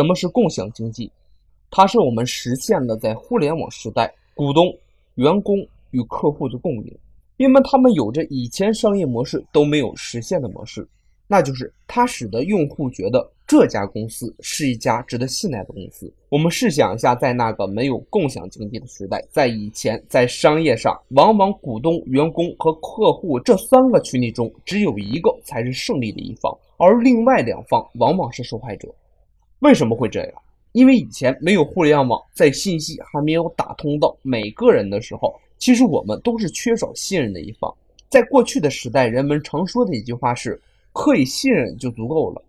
什么是共享经济？它是我们实现了在互联网时代股东、员工与客户的共赢，因为他们有着以前商业模式都没有实现的模式，那就是它使得用户觉得这家公司是一家值得信赖的公司。我们试想一下，在那个没有共享经济的时代，在以前，在商业上，往往股东、员工和客户这三个群体中，只有一个才是胜利的一方，而另外两方往往是受害者。为什么会这样？因为以前没有互联网，在信息还没有打通到每个人的时候，其实我们都是缺少信任的一方。在过去的时代，人们常说的一句话是：“可以信任就足够了。”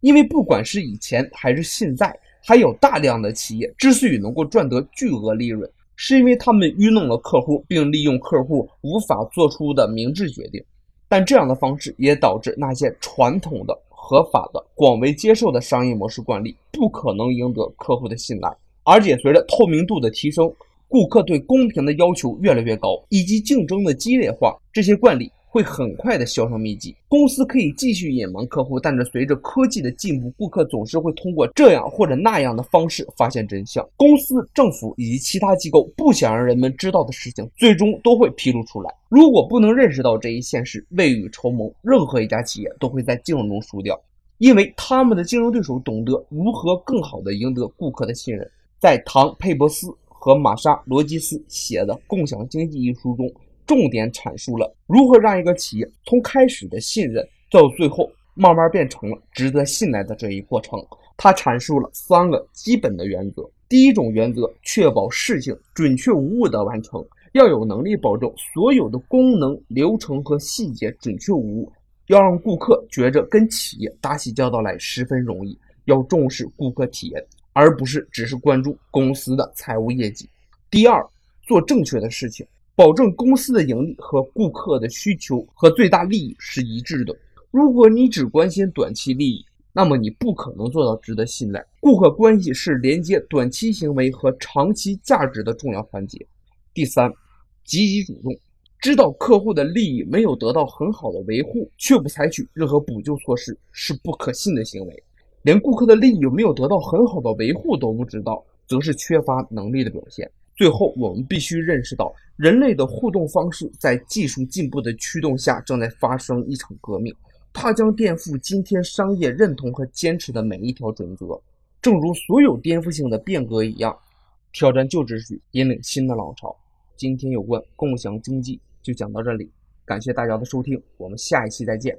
因为不管是以前还是现在，还有大量的企业之所以能够赚得巨额利润，是因为他们愚弄了客户，并利用客户无法做出的明智决定。但这样的方式也导致那些传统的。合法的、广为接受的商业模式惯例不可能赢得客户的信赖，而且随着透明度的提升，顾客对公平的要求越来越高，以及竞争的激烈化，这些惯例。会很快的销声匿迹。公司可以继续隐瞒客户，但是随着科技的进步，顾客总是会通过这样或者那样的方式发现真相。公司、政府以及其他机构不想让人们知道的事情，最终都会披露出来。如果不能认识到这一现实，未雨绸缪，任何一家企业都会在竞争中输掉，因为他们的竞争对手懂得如何更好的赢得顾客的信任。在唐·佩伯斯和玛莎·罗吉斯写的《共享经济》一书中。重点阐述了如何让一个企业从开始的信任到最后慢慢变成了值得信赖的这一过程。他阐述了三个基本的原则：第一种原则，确保事情准确无误的完成，要有能力保证所有的功能、流程和细节准确无误，要让顾客觉着跟企业打起交道来十分容易，要重视顾客体验，而不是只是关注公司的财务业绩。第二，做正确的事情。保证公司的盈利和顾客的需求和最大利益是一致的。如果你只关心短期利益，那么你不可能做到值得信赖。顾客关系是连接短期行为和长期价值的重要环节。第三，积极主动，知道客户的利益没有得到很好的维护，却不采取任何补救措施，是不可信的行为。连顾客的利益有没有得到很好的维护都不知道，则是缺乏能力的表现。最后，我们必须认识到，人类的互动方式在技术进步的驱动下正在发生一场革命，它将颠覆今天商业认同和坚持的每一条准则。正如所有颠覆性的变革一样，挑战旧秩序，引领新的浪潮。今天有关共享经济就讲到这里，感谢大家的收听，我们下一期再见。